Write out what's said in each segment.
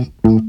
Mm-hmm.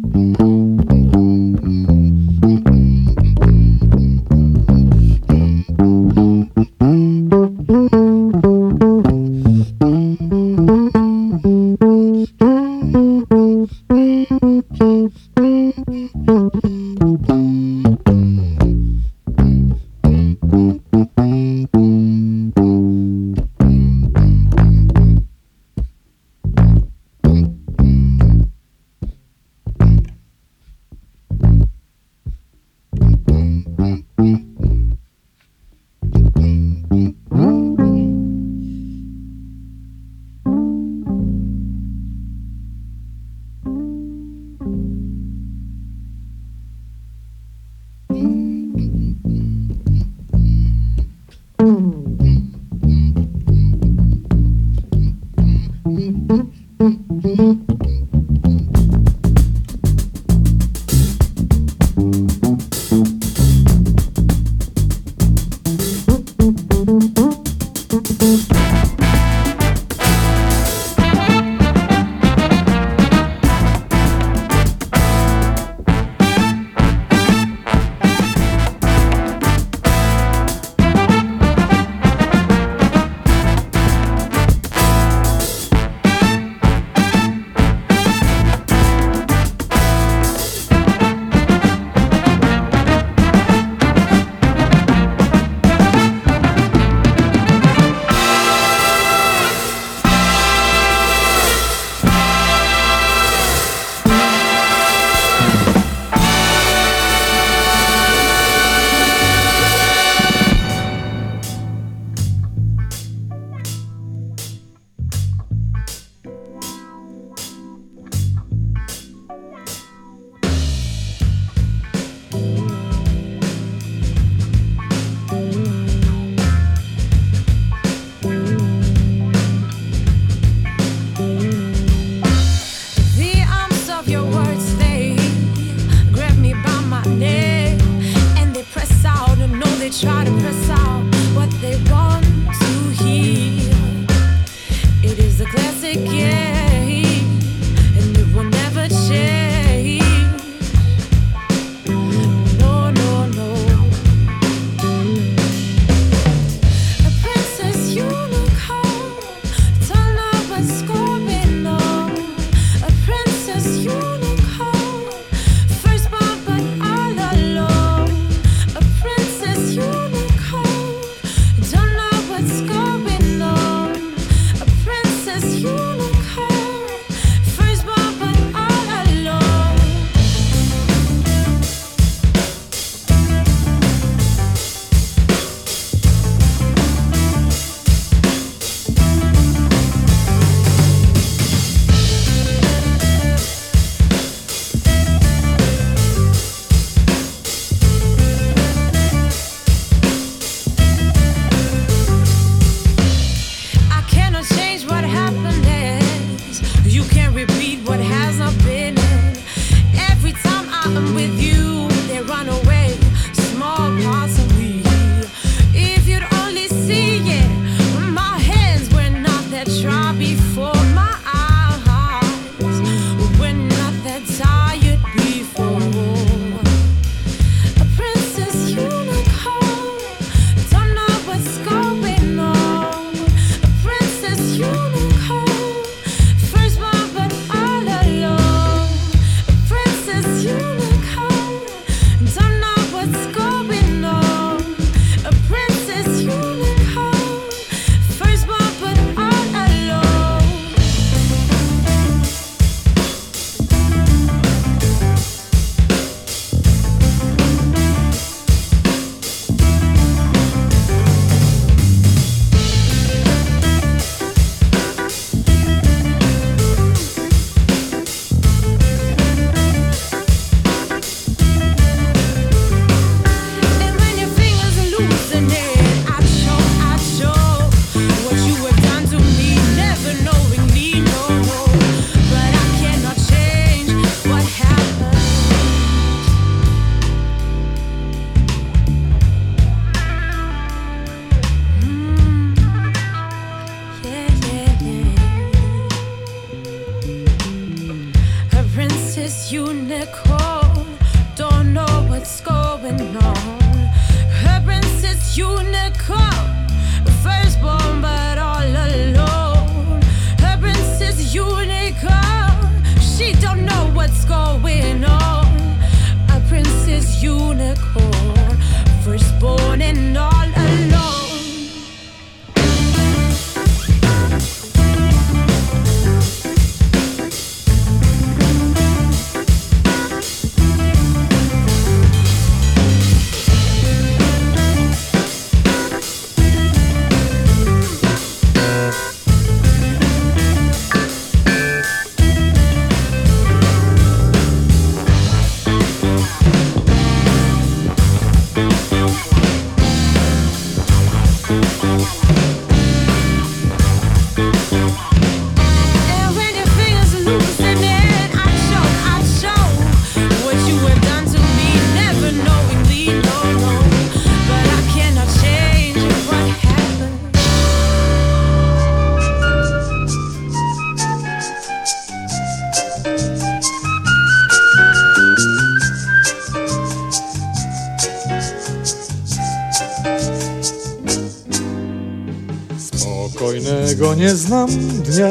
Nie znam dnia,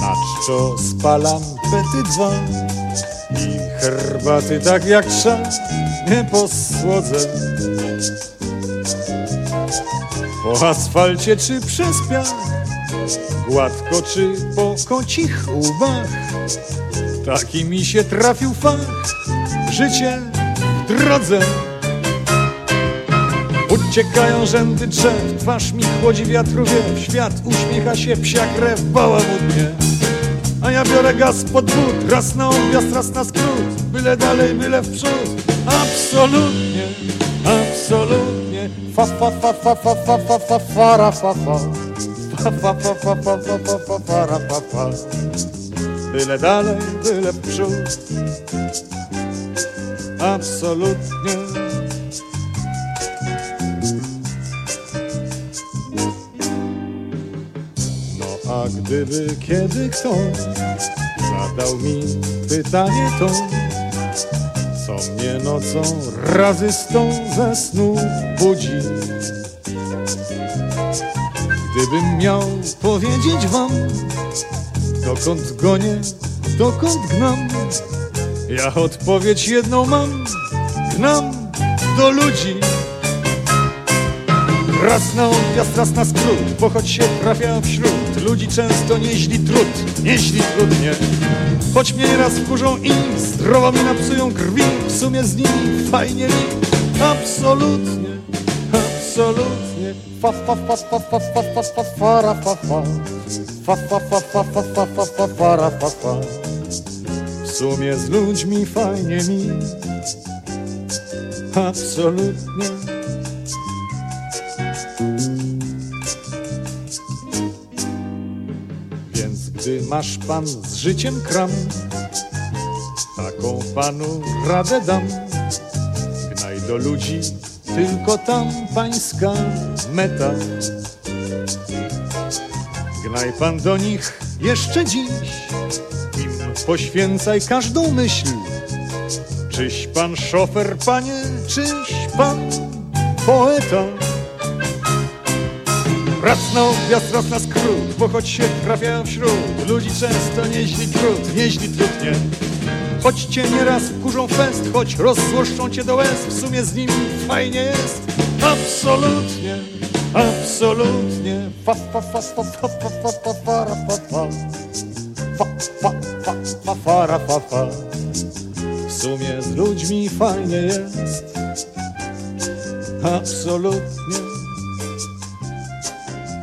na czczo spalam pety i herbaty tak jak trza nie posłodzę. Po asfalcie czy przez piach, gładko czy po kocich łbach, taki mi się trafił fach, życie w drodze. Uciekają rzędy drzew, twarz mi chłodzi wiatru wiew, świat uśmiecha się, psia krew bała. A ja biorę gaz pod but, raz na objazd, raz na skrót, byle dalej, byle w przód. Absolutnie, absolutnie, fa fa fa fa fa fa fa fa fa fa. Fa fa fa fa fa fa fa fa fara fa fa. Byle dalej, byle w przód. Absolutnie. A gdyby kiedy ktoś zadał mi pytanie to, co mnie nocą razy sto ze snu budzi. Gdybym miał powiedzieć wam, dokąd gonię, dokąd gnam, ja odpowiedź jedną mam, gnam do ludzi. Raz na odjazd, raz na skrót, bo choć się trafiałem wśród ludzi często nieźli trud, nieźli trudnie. Choć mnie nieraz wkurzą i zdrowo mi napsują krwi, w sumie z nimi fajnie mi, absolutnie, absolutnie. Fa fa fa fa fa fa fa fa fara fa fa. Fa fa fa fa fa fa fa fa fara fa fa. W sumie z ludźmi fajnie mi, absolutnie. Gdy masz pan z życiem kram, taką panu radę dam. Gnaj do ludzi, tylko tam pańska meta. Gnaj pan do nich jeszcze dziś, im poświęcaj każdą myśl. Czyś pan szofer, panie, czyś pan poeta? Objazd, raz na skrót, bo choć się trafiają wśród ludzi często nieźli trud, nieźli trudnie. Choć cię nieraz wkurzą fest, choć rozzłoszczą cię do łez, w sumie z nimi fajnie jest. Absolutnie, absolutnie. Fa fa fa fa fa fa fa fa fa fa fa. Fa fa fa fa fa ra, fa fa. W sumie z ludźmi fajnie jest. Absolutnie.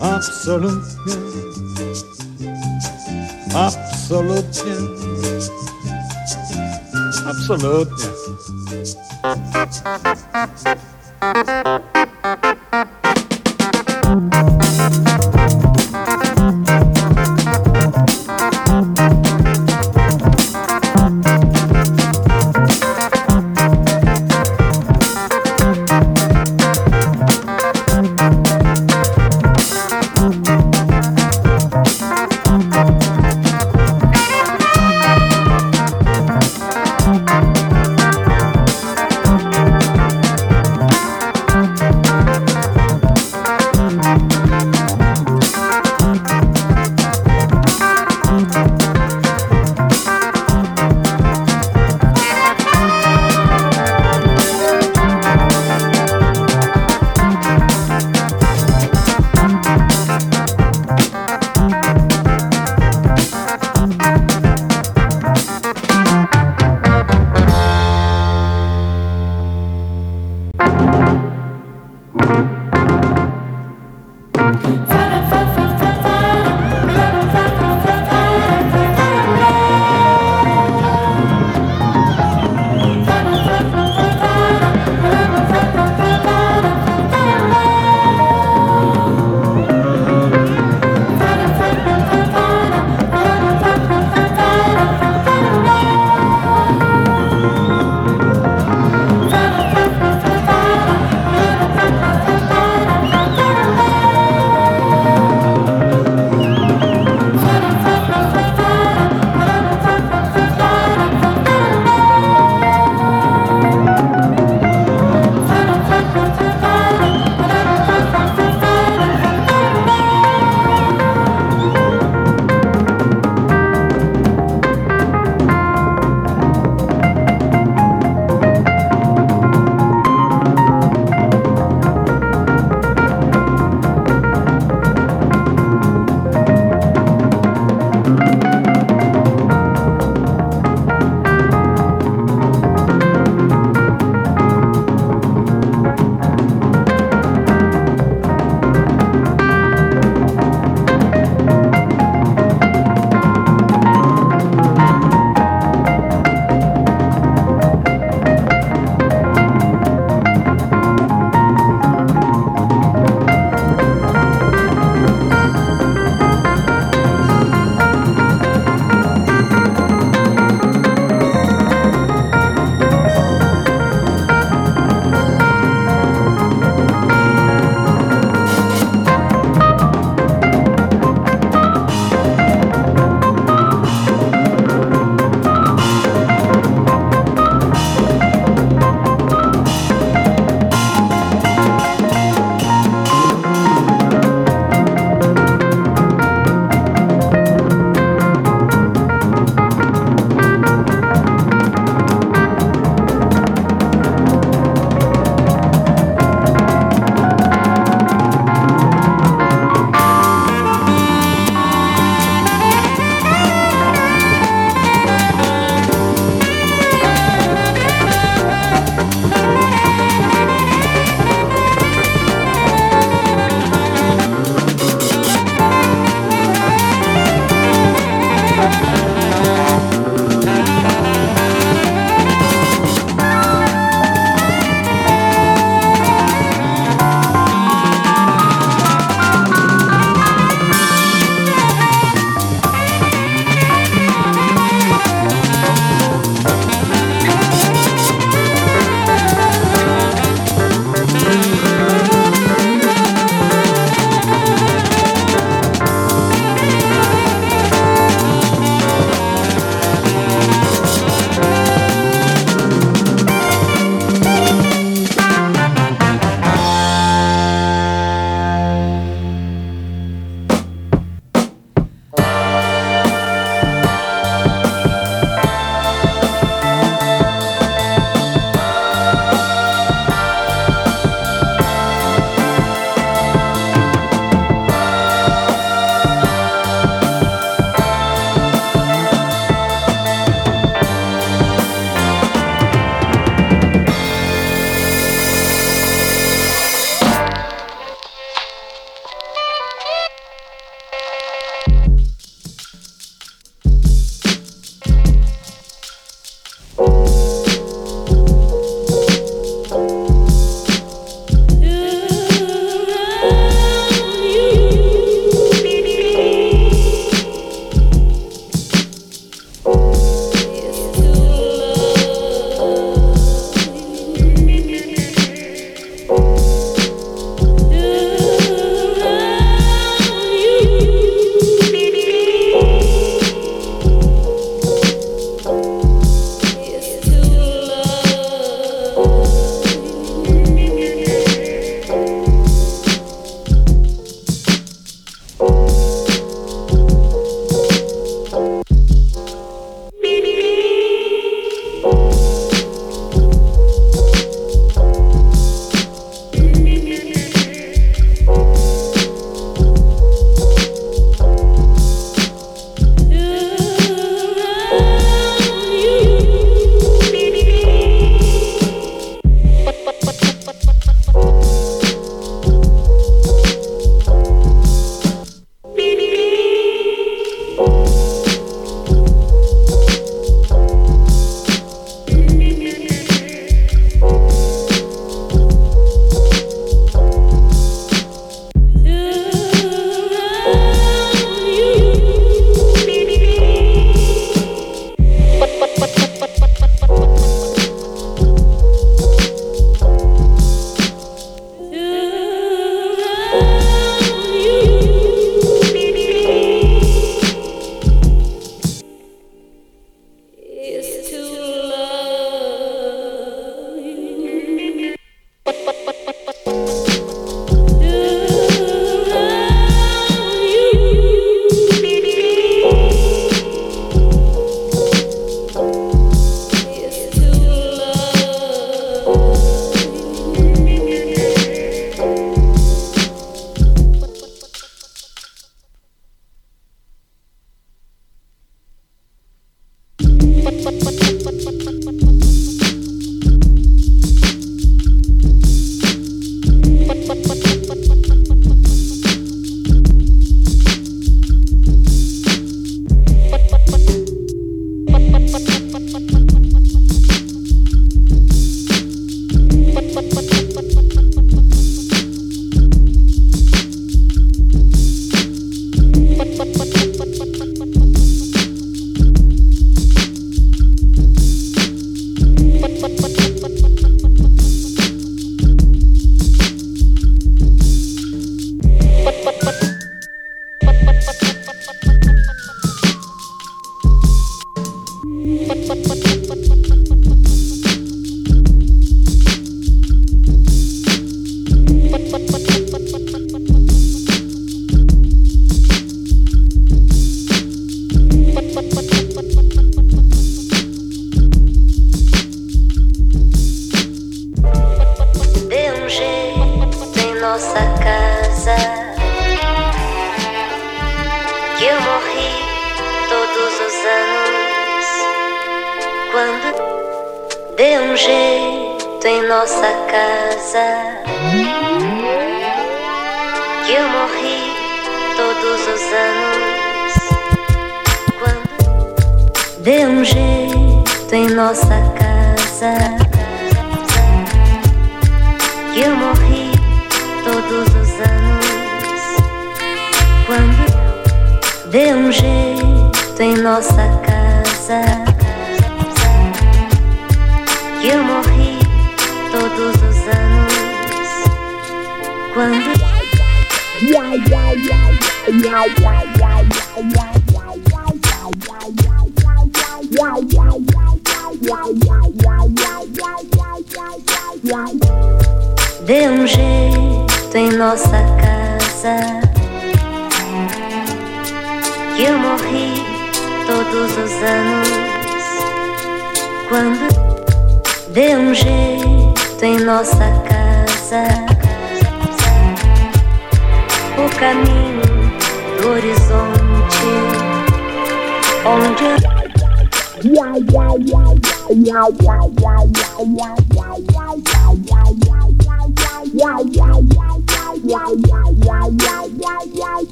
Absolutnie. Absolutnie. Absolutnie.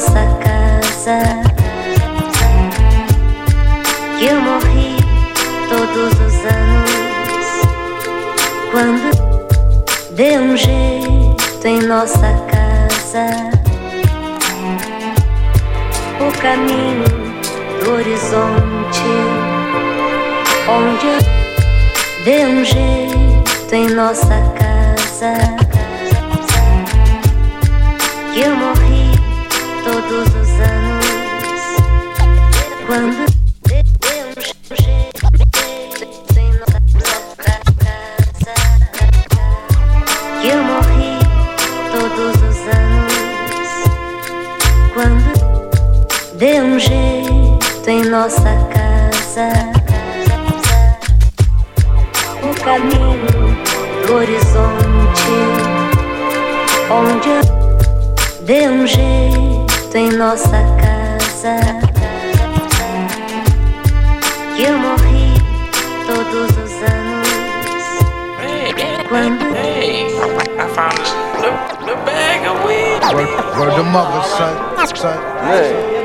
Nossa casa. Que eu morri todos os anos. Quando dê um jeito em nossa casa. O caminho do horizonte. Onde dê um jeito em nossa casa que eu morri nossa casa, o caminho do horizonte onde eu Dê um jeito em nossa casa. Que eu morri todos os anos. Quando. Hey. Word, word the mother, son. son. Yeah.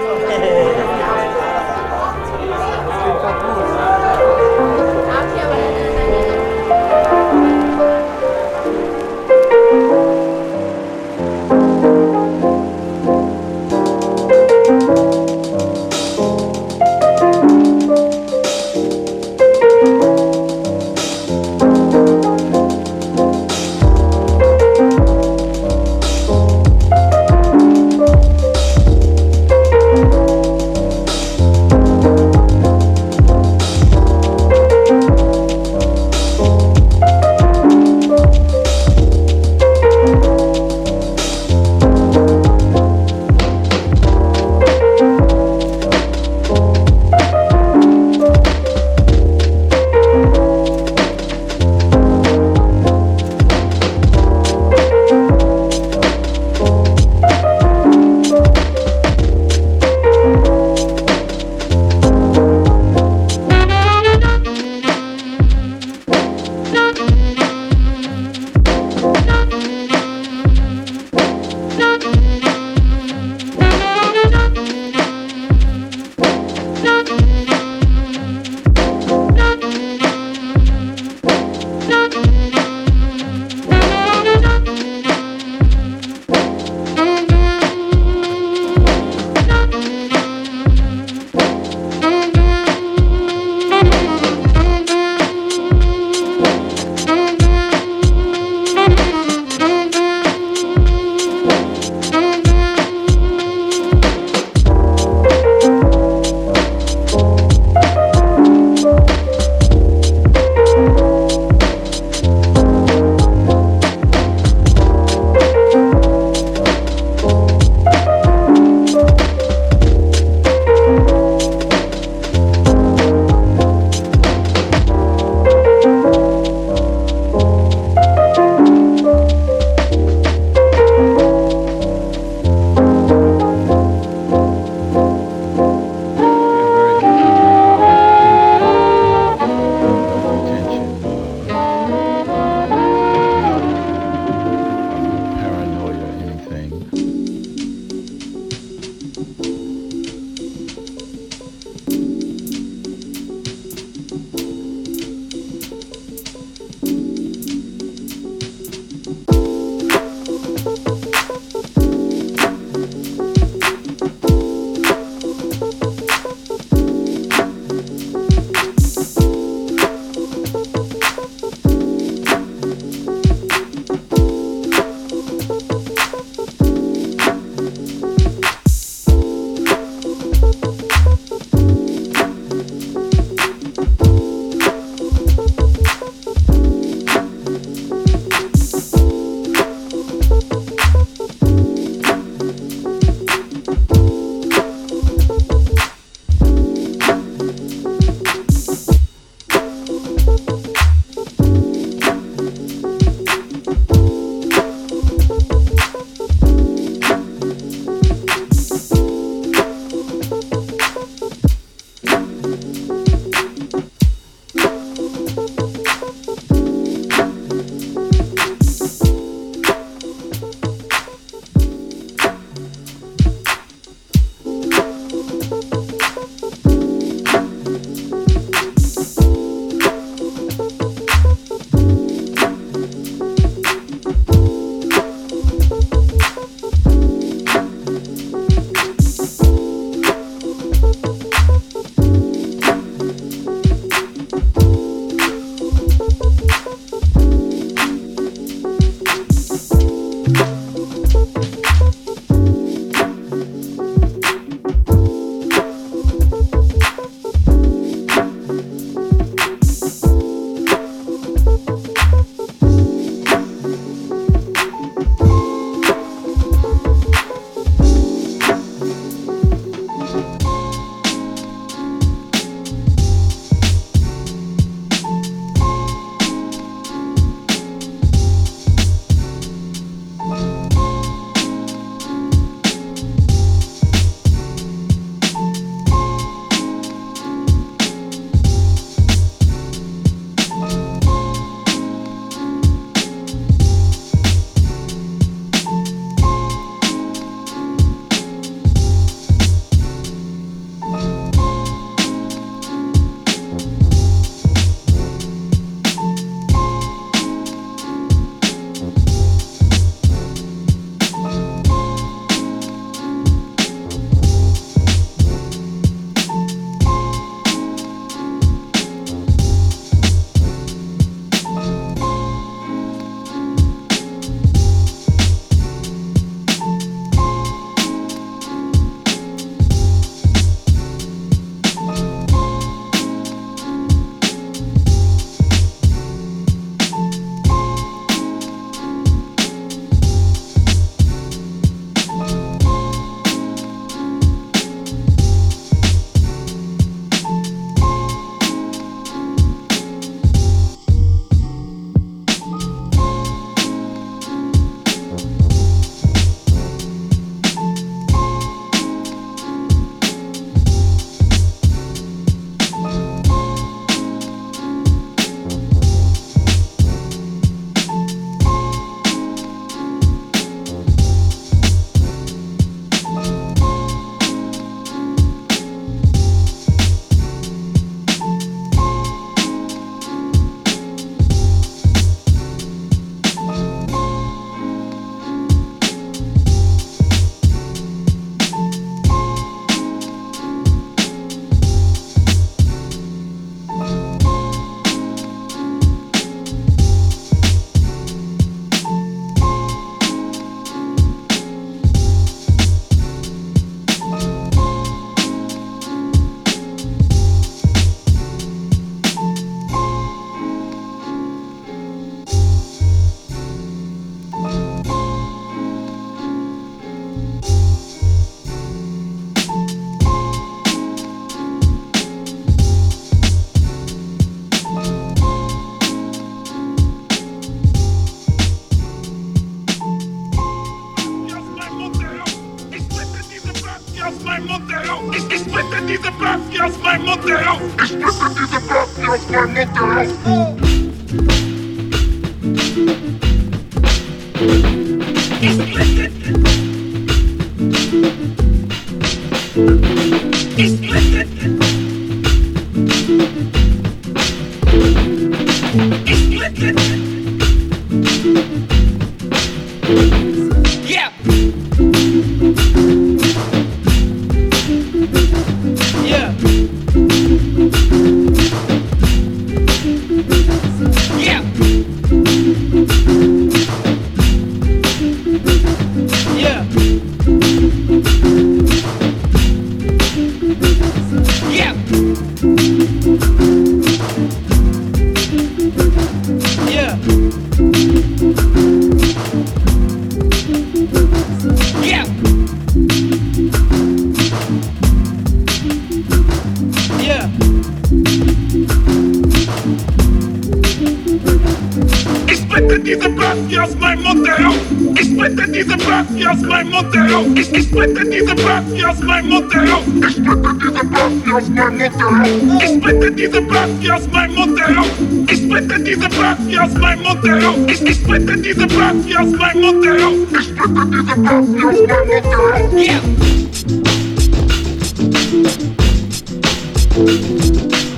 bracias, no hay Montero. Explícate de bracias, no hay Montero. Explícate de bracias, no hay Montero. Explícate de bracias, no hay Montero.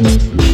Yeah.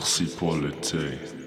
Merci pour le thé.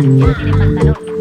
tiene pantalón.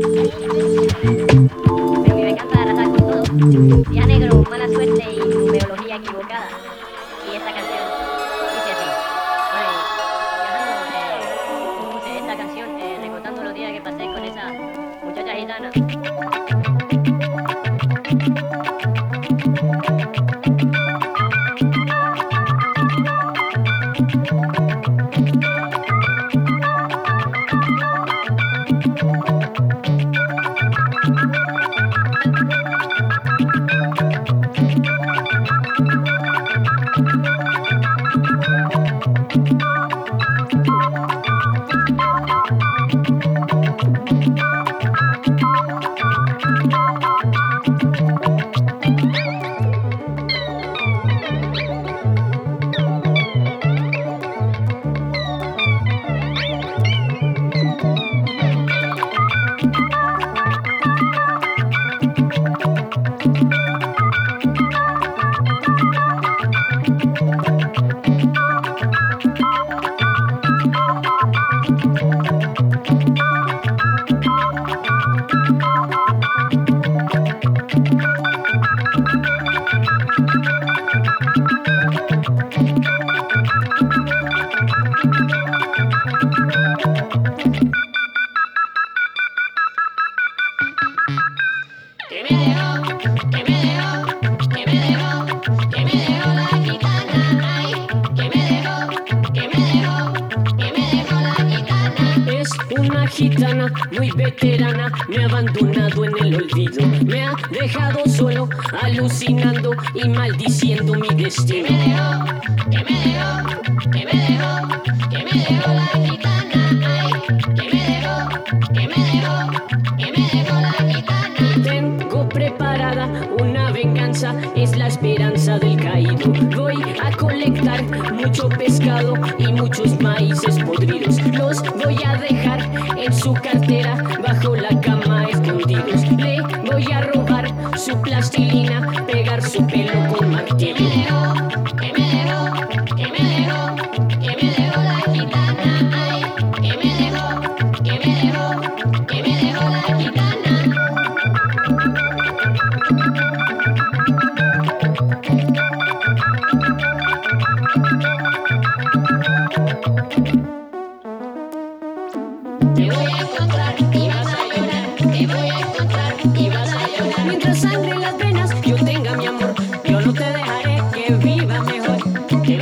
viva mejor. Que